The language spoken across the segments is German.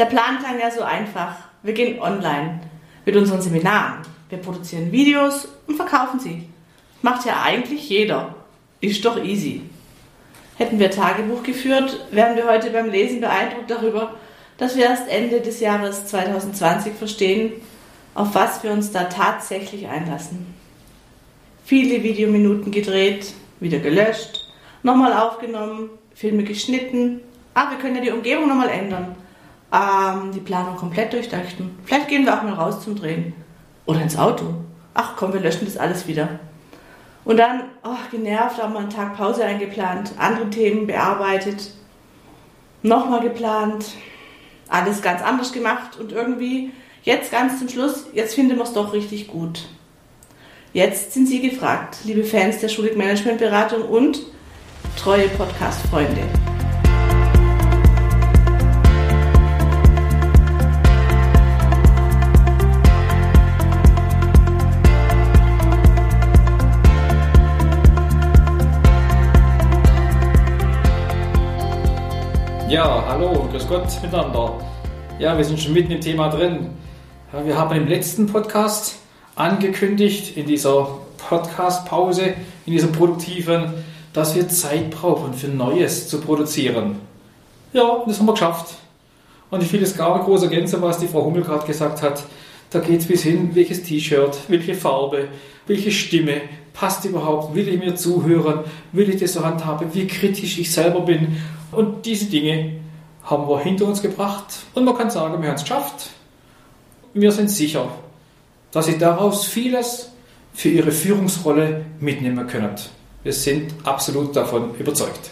Der Plan klang ja so einfach. Wir gehen online mit unseren Seminaren. Wir produzieren Videos und verkaufen sie. Macht ja eigentlich jeder. Ist doch easy. Hätten wir Tagebuch geführt, wären wir heute beim Lesen beeindruckt darüber, dass wir erst Ende des Jahres 2020 verstehen, auf was wir uns da tatsächlich einlassen. Viele Videominuten gedreht, wieder gelöscht, nochmal aufgenommen, Filme geschnitten. Ah, wir können ja die Umgebung nochmal ändern. Ähm, die Planung komplett durchdachten. Vielleicht gehen wir auch mal raus zum Drehen. Oder ins Auto. Ach komm, wir löschen das alles wieder. Und dann, oh, genervt, haben wir einen Tag Pause eingeplant, andere Themen bearbeitet, nochmal geplant, alles ganz anders gemacht und irgendwie jetzt ganz zum Schluss, jetzt finden wir es doch richtig gut. Jetzt sind Sie gefragt, liebe Fans der Schulig Management Beratung und treue Podcast-Freunde. Gott miteinander. Ja, wir sind schon mitten im Thema drin. Wir haben im letzten Podcast angekündigt, in dieser Podcast-Pause, in dieser produktiven, dass wir Zeit brauchen für Neues zu produzieren. Ja, das haben wir geschafft. Und ich will es gar nicht groß ergänzen, was die Frau Hummel gerade gesagt hat. Da geht es bis hin, welches T-Shirt, welche Farbe, welche Stimme, passt überhaupt, will ich mir zuhören, will ich das so handhaben, wie kritisch ich selber bin und diese Dinge haben wir hinter uns gebracht und man kann sagen, wir haben es geschafft. Wir sind sicher, dass Sie daraus vieles für Ihre Führungsrolle mitnehmen können. Wir sind absolut davon überzeugt.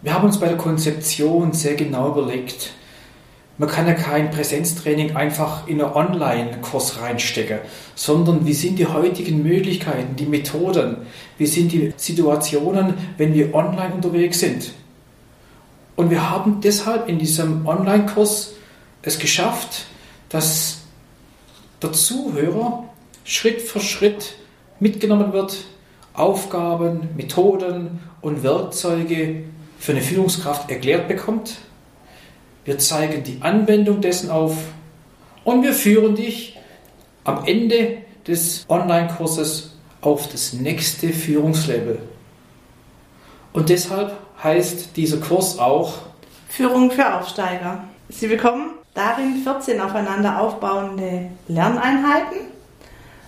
Wir haben uns bei der Konzeption sehr genau überlegt, man kann ja kein Präsenztraining einfach in einen Online-Kurs reinstecken, sondern wie sind die heutigen Möglichkeiten, die Methoden, wie sind die Situationen, wenn wir online unterwegs sind. Und wir haben deshalb in diesem Online-Kurs es geschafft, dass der Zuhörer Schritt für Schritt mitgenommen wird, Aufgaben, Methoden und Werkzeuge für eine Führungskraft erklärt bekommt wir zeigen die Anwendung dessen auf und wir führen dich am Ende des Online-Kurses auf das nächste Führungslevel. Und deshalb heißt dieser Kurs auch Führung für Aufsteiger. Sie bekommen darin 14 aufeinander aufbauende Lerneinheiten.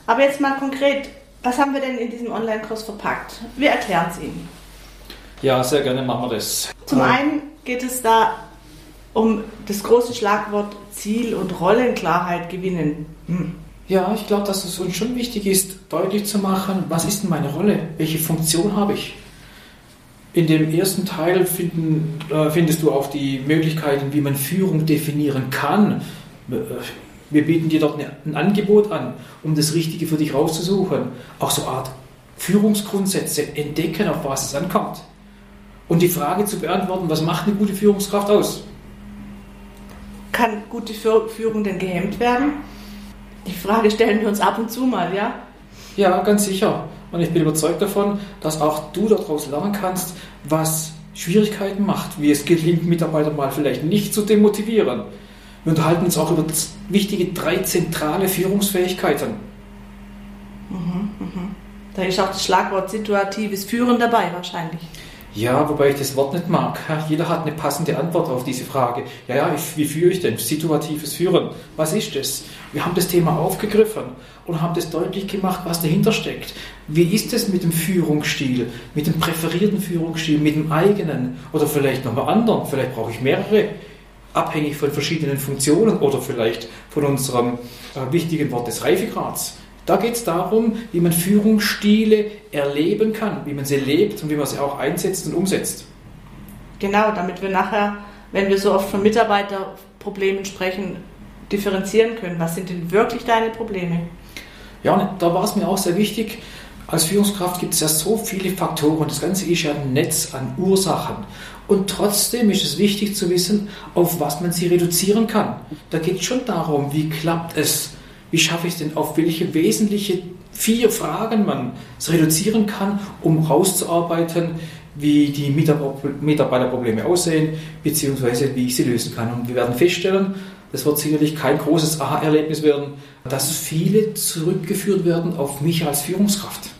Aber jetzt mal konkret, was haben wir denn in diesem Online-Kurs verpackt? Wir erklären es Ihnen. Ja, sehr gerne machen wir das. Zum einen geht es da um das große Schlagwort Ziel- und Rollenklarheit gewinnen. Hm. Ja, ich glaube, dass es uns schon wichtig ist, deutlich zu machen, was ist denn meine Rolle? Welche Funktion habe ich? In dem ersten Teil finden, äh, findest du auch die Möglichkeiten, wie man Führung definieren kann. Äh, wir bieten dir dort ein Angebot an, um das Richtige für dich rauszusuchen. Auch so eine Art Führungsgrundsätze entdecken, auf was es ankommt. Und die Frage zu beantworten, was macht eine gute Führungskraft aus? kann gute Führung denn gehemmt werden? Die Frage stellen wir uns ab und zu mal, ja? Ja, ganz sicher. Und ich bin überzeugt davon, dass auch du daraus lernen kannst, was Schwierigkeiten macht, wie es gelingt, Mitarbeiter mal vielleicht nicht zu demotivieren. Wir unterhalten uns auch über wichtige drei zentrale Führungsfähigkeiten. Mhm, mh. Da ist auch das Schlagwort situatives Führen dabei wahrscheinlich. Ja, wobei ich das Wort nicht mag. Jeder hat eine passende Antwort auf diese Frage. Ja, ja, wie führe ich denn? Situatives Führen. Was ist das? Wir haben das Thema aufgegriffen und haben das deutlich gemacht, was dahinter steckt. Wie ist es mit dem Führungsstil, mit dem präferierten Führungsstil, mit dem eigenen oder vielleicht noch mal anderen? Vielleicht brauche ich mehrere, abhängig von verschiedenen Funktionen oder vielleicht von unserem äh, wichtigen Wort des Reifegrads. Da geht es darum, wie man Führungsstile erleben kann, wie man sie lebt und wie man sie auch einsetzt und umsetzt. Genau, damit wir nachher, wenn wir so oft von Mitarbeiterproblemen sprechen, differenzieren können. Was sind denn wirklich deine Probleme? Ja, und da war es mir auch sehr wichtig, als Führungskraft gibt es ja so viele Faktoren. Das Ganze ist ja ein Netz an Ursachen. Und trotzdem ist es wichtig zu wissen, auf was man sie reduzieren kann. Da geht es schon darum, wie klappt es wie schaffe ich es denn, auf welche wesentliche vier Fragen man es reduzieren kann, um rauszuarbeiten, wie die Mitarbeiterprobleme aussehen, beziehungsweise wie ich sie lösen kann. Und wir werden feststellen, das wird sicherlich kein großes Aha-Erlebnis werden, dass viele zurückgeführt werden auf mich als Führungskraft.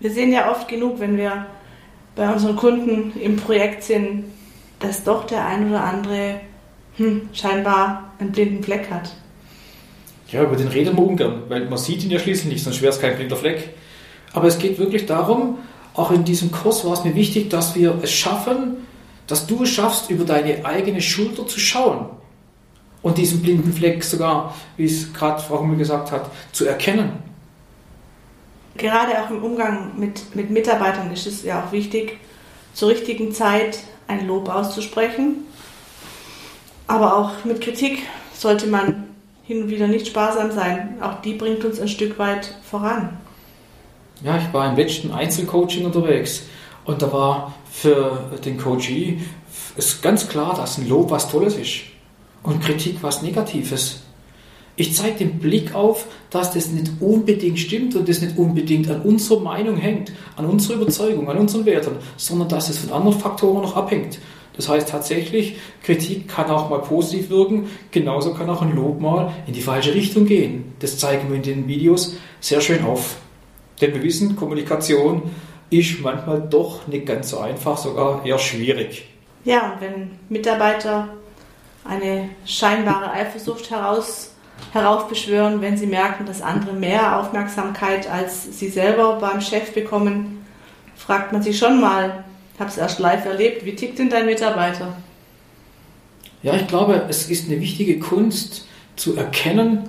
Wir sehen ja oft genug, wenn wir bei unseren Kunden im Projekt sind, dass doch der ein oder andere hm, scheinbar einen blinden Fleck hat. Ja, über den reden wir ungern, weil man sieht ihn ja schließlich nicht, sonst wäre es kein blinder Fleck. Aber es geht wirklich darum, auch in diesem Kurs war es mir wichtig, dass wir es schaffen, dass du es schaffst, über deine eigene Schulter zu schauen und diesen blinden Fleck sogar, wie es gerade Frau Hummel gesagt hat, zu erkennen. Gerade auch im Umgang mit, mit Mitarbeitern ist es ja auch wichtig, zur richtigen Zeit ein Lob auszusprechen. Aber auch mit Kritik sollte man hin und wieder nicht sparsam sein. Auch die bringt uns ein Stück weit voran. Ja, ich war im letzten Einzelcoaching unterwegs und da war für den Coachee ist ganz klar, dass ein Lob was Tolles ist und Kritik was Negatives. Ich zeige den Blick auf, dass das nicht unbedingt stimmt und das nicht unbedingt an unserer Meinung hängt, an unserer Überzeugung, an unseren Werten, sondern dass es von anderen Faktoren noch abhängt. Das heißt tatsächlich, Kritik kann auch mal positiv wirken, genauso kann auch ein Lob mal in die falsche Richtung gehen. Das zeigen wir in den Videos sehr schön auf. Denn wir wissen, Kommunikation ist manchmal doch nicht ganz so einfach, sogar eher schwierig. Ja, wenn Mitarbeiter eine scheinbare Eifersucht heraus, heraufbeschwören, wenn sie merken, dass andere mehr Aufmerksamkeit als sie selber beim Chef bekommen, fragt man sich schon mal, habe es erst live erlebt, wie tickt denn dein Mitarbeiter? Ja, ich glaube, es ist eine wichtige Kunst zu erkennen,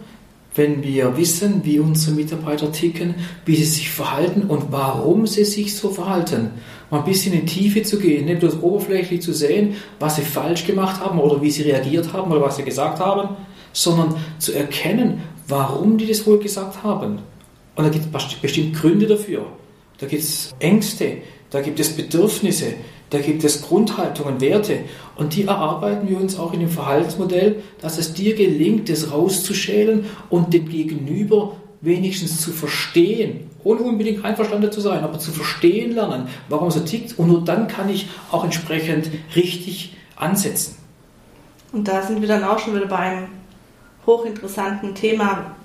wenn wir wissen, wie unsere Mitarbeiter ticken, wie sie sich verhalten und warum sie sich so verhalten. Mal ein bisschen in die Tiefe zu gehen, nicht bloß oberflächlich zu sehen, was sie falsch gemacht haben oder wie sie reagiert haben oder was sie gesagt haben, sondern zu erkennen, warum die das wohl gesagt haben. Und da gibt es bestimmt Gründe dafür. Da gibt es Ängste, da gibt es Bedürfnisse, da gibt es Grundhaltungen, Werte. Und die erarbeiten wir uns auch in dem Verhaltensmodell, dass es dir gelingt, das rauszuschälen und den Gegenüber wenigstens zu verstehen, ohne unbedingt einverstanden zu sein, aber zu verstehen lernen, warum er so tickt. Und nur dann kann ich auch entsprechend richtig ansetzen. Und da sind wir dann auch schon wieder bei einem hochinteressanten Thema,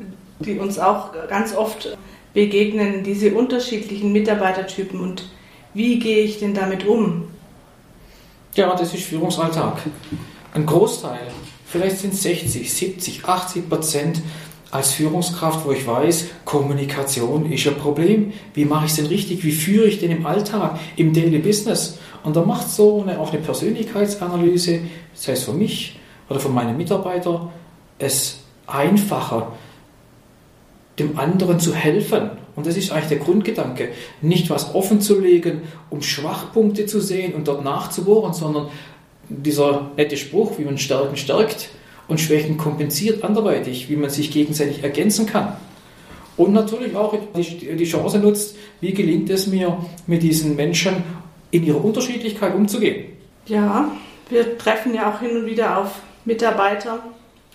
die uns auch ganz oft begegnen, diese unterschiedlichen Mitarbeitertypen. Und wie gehe ich denn damit um? Ja, das ist Führungsalltag. Ein Großteil, vielleicht sind es 60, 70, 80 Prozent als Führungskraft, wo ich weiß, Kommunikation ist ein Problem. Wie mache ich es denn richtig? Wie führe ich denn im Alltag, im Daily Business? Und da macht so eine, auch eine Persönlichkeitsanalyse, das heißt für mich oder für meine Mitarbeiter, es einfacher, dem anderen zu helfen. Und das ist eigentlich der Grundgedanke. Nicht was offen zu legen, um Schwachpunkte zu sehen und dort nachzubohren, sondern dieser nette Spruch, wie man Stärken stärkt und Schwächen kompensiert anderweitig, wie man sich gegenseitig ergänzen kann. Und natürlich auch die Chance nutzt, wie gelingt es mir, mit diesen Menschen in ihrer Unterschiedlichkeit umzugehen. Ja, wir treffen ja auch hin und wieder auf Mitarbeiter,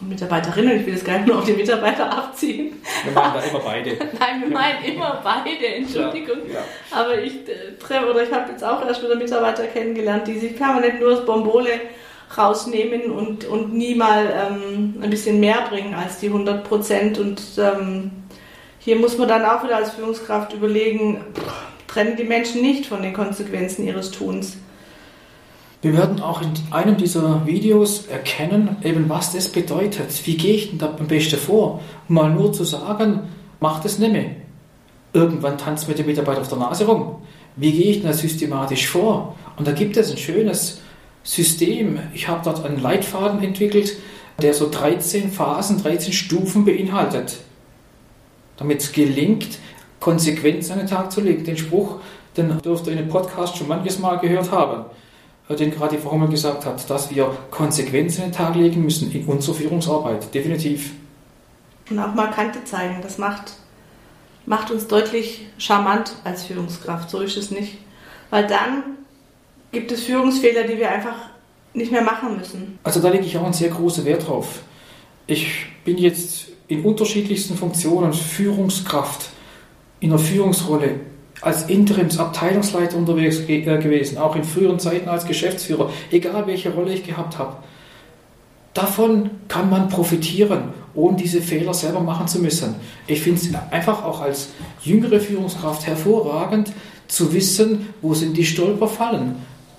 Mitarbeiterinnen, ich will das gar nicht nur auf die Mitarbeiter abziehen. Wir meinen da immer beide. Nein, wir meinen immer beide, Entschuldigung. Ja, ja. Aber ich äh, treffe, oder ich habe jetzt auch erst wieder Mitarbeiter kennengelernt, die sich permanent nur das Bombole rausnehmen und, und nie mal ähm, ein bisschen mehr bringen als die 100 Prozent. Und ähm, hier muss man dann auch wieder als Führungskraft überlegen, pff, trennen die Menschen nicht von den Konsequenzen ihres Tuns. Wir werden auch in einem dieser Videos erkennen, eben was das bedeutet. Wie gehe ich denn da am besten vor? Mal nur zu sagen, mach das nicht mehr. Irgendwann tanzt mir der Mitarbeiter auf der Nase rum. Wie gehe ich denn da systematisch vor? Und da gibt es ein schönes System. Ich habe dort einen Leitfaden entwickelt, der so 13 Phasen, 13 Stufen beinhaltet. Damit es gelingt, Konsequenz an den Tag zu legen. Den Spruch, den dürft ihr in dem Podcast schon manches Mal gehört haben den gerade die Frau Hummel gesagt hat, dass wir Konsequenzen in den Tag legen müssen in unserer Führungsarbeit. Definitiv. Und auch mal Kante zeigen. Das macht, macht uns deutlich charmant als Führungskraft. So ist es nicht. Weil dann gibt es Führungsfehler, die wir einfach nicht mehr machen müssen. Also da lege ich auch einen sehr großen Wert drauf. Ich bin jetzt in unterschiedlichsten Funktionen Führungskraft in der Führungsrolle als Interimsabteilungsleiter unterwegs äh, gewesen, auch in früheren Zeiten als Geschäftsführer, egal welche Rolle ich gehabt habe. Davon kann man profitieren, ohne diese Fehler selber machen zu müssen. Ich finde es einfach auch als jüngere Führungskraft hervorragend zu wissen, wo sind die Stolperfallen.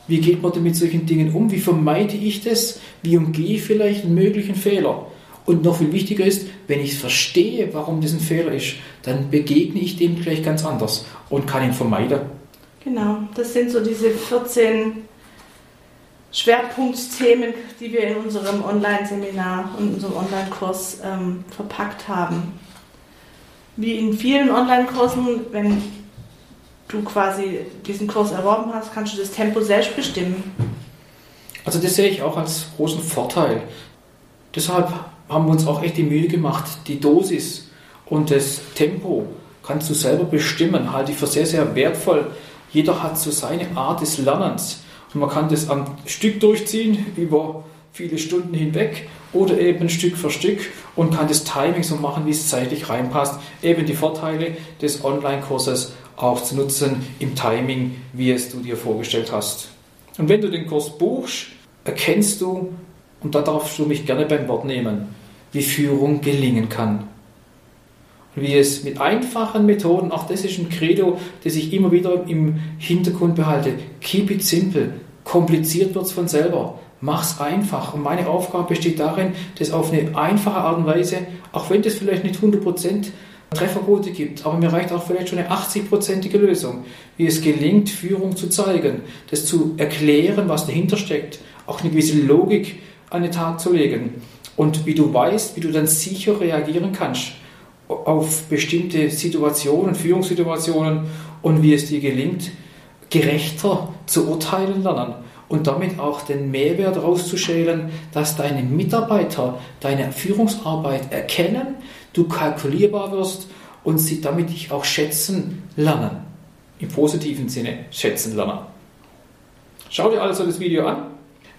Wie geht man mit solchen Dingen um? Wie vermeide ich das? Wie umgehe ich vielleicht einen möglichen Fehler? Und noch viel wichtiger ist, wenn ich verstehe, warum das ein Fehler ist, dann begegne ich dem gleich ganz anders und kann ihn vermeiden. Genau, das sind so diese 14 Schwerpunktthemen, die wir in unserem Online-Seminar und unserem Online-Kurs ähm, verpackt haben. Wie in vielen Online-Kursen, wenn du quasi diesen Kurs erworben hast, kannst du das Tempo selbst bestimmen. Also das sehe ich auch als großen Vorteil. Deshalb haben wir uns auch echt die Mühe gemacht, die Dosis und das Tempo kannst du selber bestimmen, halte ich für sehr, sehr wertvoll. Jeder hat so seine Art des Lernens und man kann das am Stück durchziehen über viele Stunden hinweg oder eben Stück für Stück und kann das Timing so machen, wie es zeitlich reinpasst. Eben die Vorteile des Online-Kurses auch zu nutzen im Timing, wie es du dir vorgestellt hast. Und wenn du den Kurs buchst, erkennst du, und da darfst du mich gerne beim Wort nehmen, wie Führung gelingen kann. Und wie es mit einfachen Methoden, auch das ist ein Credo, das ich immer wieder im Hintergrund behalte, keep it simple, kompliziert wird es von selber. Mach's einfach. Und meine Aufgabe besteht darin, das auf eine einfache Art und Weise, auch wenn das vielleicht nicht 100% Trefferquote gibt, aber mir reicht auch vielleicht schon eine 80-prozentige Lösung, wie es gelingt, Führung zu zeigen, das zu erklären, was dahinter steckt, auch eine gewisse Logik an den Tag zu legen und wie du weißt, wie du dann sicher reagieren kannst auf bestimmte Situationen, Führungssituationen und wie es dir gelingt, gerechter zu urteilen lernen und damit auch den Mehrwert rauszuschälen, dass deine Mitarbeiter deine Führungsarbeit erkennen, du kalkulierbar wirst und sie damit dich auch schätzen lernen. Im positiven Sinne schätzen lernen. Schau dir also das Video an.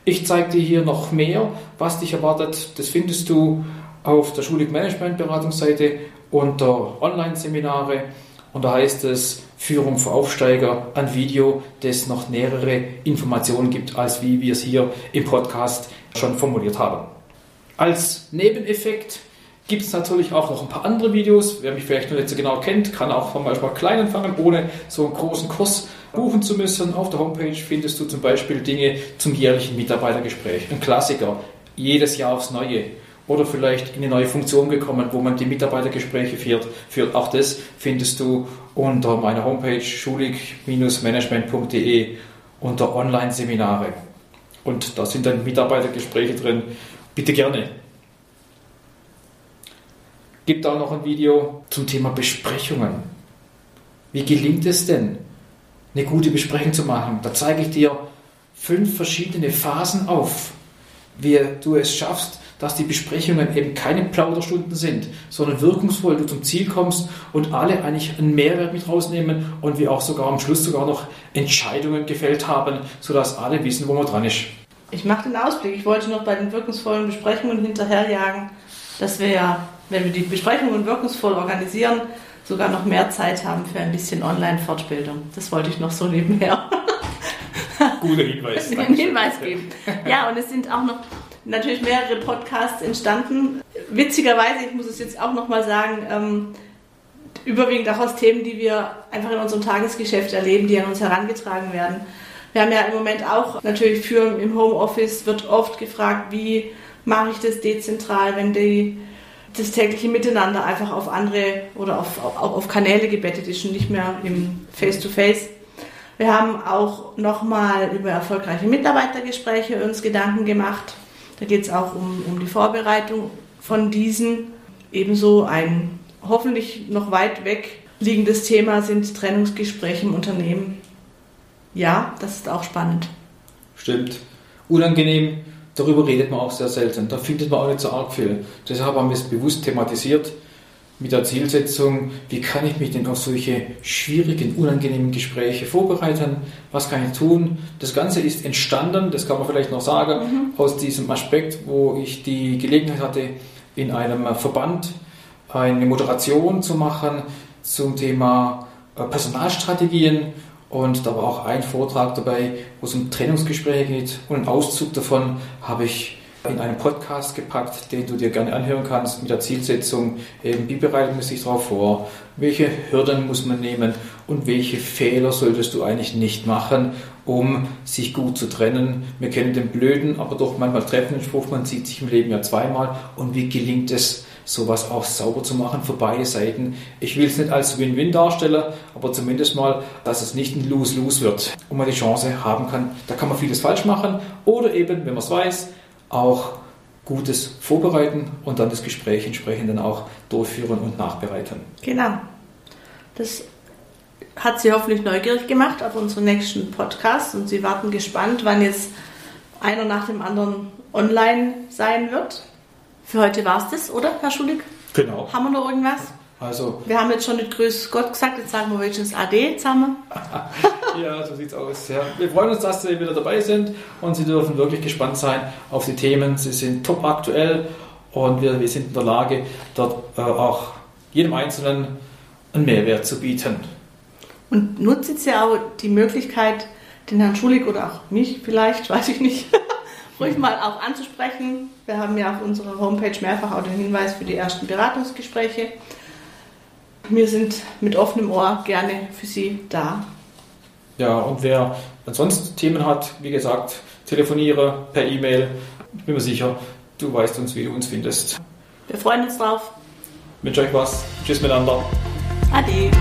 Ich zeige dir hier noch mehr, was dich erwartet. Das findest du auf der Schulig Management Beratungsseite unter Online-Seminare. Und da heißt es Führung für Aufsteiger, ein Video, das noch nähere Informationen gibt, als wie wir es hier im Podcast schon formuliert haben. Als Nebeneffekt gibt es natürlich auch noch ein paar andere Videos. Wer mich vielleicht noch nicht so genau kennt, kann auch von manchmal klein anfangen, ohne so einen großen Kurs buchen zu müssen. Auf der Homepage findest du zum Beispiel Dinge zum jährlichen Mitarbeitergespräch. Ein Klassiker, jedes Jahr aufs Neue. Oder vielleicht in eine neue Funktion gekommen, wo man die Mitarbeitergespräche führt. Auch das findest du unter meiner Homepage schulig-management.de unter Online-Seminare. Und da sind dann Mitarbeitergespräche drin. Bitte gerne gibt auch noch ein Video zum Thema Besprechungen. Wie gelingt es denn, eine gute Besprechung zu machen? Da zeige ich dir fünf verschiedene Phasen auf, wie du es schaffst, dass die Besprechungen eben keine Plauderstunden sind, sondern wirkungsvoll du zum Ziel kommst und alle eigentlich einen Mehrwert mit rausnehmen und wir auch sogar am Schluss sogar noch Entscheidungen gefällt haben, sodass alle wissen, wo man dran ist. Ich mache den Ausblick. Ich wollte noch bei den wirkungsvollen Besprechungen hinterherjagen, dass wir ja wenn wir die Besprechungen wirkungsvoll organisieren, sogar noch mehr Zeit haben für ein bisschen Online-Fortbildung. Das wollte ich noch so nebenher. Guter Hinweis. Einen Hinweis geben. Ja, und es sind auch noch natürlich mehrere Podcasts entstanden. Witzigerweise, ich muss es jetzt auch nochmal sagen, ähm, überwiegend auch aus Themen, die wir einfach in unserem Tagesgeschäft erleben, die an uns herangetragen werden. Wir haben ja im Moment auch natürlich für im Homeoffice wird oft gefragt, wie mache ich das dezentral, wenn die das tägliche Miteinander einfach auf andere oder auf, auf, auf Kanäle gebettet ist und nicht mehr im Face-to-Face. -face. Wir haben auch nochmal über erfolgreiche Mitarbeitergespräche uns Gedanken gemacht. Da geht es auch um, um die Vorbereitung von diesen. Ebenso ein hoffentlich noch weit weg liegendes Thema sind Trennungsgespräche im Unternehmen. Ja, das ist auch spannend. Stimmt. Unangenehm darüber redet man auch sehr selten. Da findet man auch nicht so arg viel. Deshalb haben wir es bewusst thematisiert mit der Zielsetzung, wie kann ich mich denn auf solche schwierigen, unangenehmen Gespräche vorbereiten? Was kann ich tun? Das Ganze ist entstanden, das kann man vielleicht noch sagen, mhm. aus diesem Aspekt, wo ich die Gelegenheit hatte, in einem Verband eine Moderation zu machen zum Thema äh, Personalstrategien und da war auch ein Vortrag dabei, wo es um Trennungsgespräche geht. Und einen Auszug davon habe ich in einen Podcast gepackt, den du dir gerne anhören kannst mit der Zielsetzung, eben wie bereitet man sich darauf vor, welche Hürden muss man nehmen? Und welche Fehler solltest du eigentlich nicht machen, um sich gut zu trennen. Wir kennen den blöden, aber doch manchmal treffenden Spruch, man sieht sich im Leben ja zweimal. Und wie gelingt es, sowas auch sauber zu machen für beide Seiten. Ich will es nicht als Win-Win darstellen, aber zumindest mal, dass es nicht ein Lose-Lose wird und man die Chance haben kann. Da kann man vieles falsch machen oder eben, wenn man es weiß, auch Gutes vorbereiten und dann das Gespräch entsprechend dann auch durchführen und nachbereiten. Genau. Das hat Sie hoffentlich neugierig gemacht auf unseren nächsten Podcast und Sie warten gespannt, wann jetzt einer nach dem anderen online sein wird. Für heute war es das, oder, Herr Schulig? Genau. Haben wir noch irgendwas? Also, Wir haben jetzt schon nicht Grüß Gott gesagt, jetzt sagen wir wenigstens Ade zusammen. ja, so sieht's aus. Ja. Wir freuen uns, dass Sie wieder dabei sind und Sie dürfen wirklich gespannt sein auf die Themen. Sie sind top aktuell und wir, wir sind in der Lage, dort äh, auch jedem Einzelnen einen Mehrwert zu bieten. Und jetzt ja auch die Möglichkeit, den Herrn Schulig oder auch mich vielleicht, weiß ich nicht, ruhig mal auch anzusprechen. Wir haben ja auf unserer Homepage mehrfach auch den Hinweis für die ersten Beratungsgespräche. Wir sind mit offenem Ohr gerne für Sie da. Ja, und wer ansonsten Themen hat, wie gesagt, telefoniere per E-Mail. Ich bin mir sicher, du weißt uns, wie du uns findest. Wir freuen uns drauf. Ich wünsche euch was. Tschüss miteinander. Ade.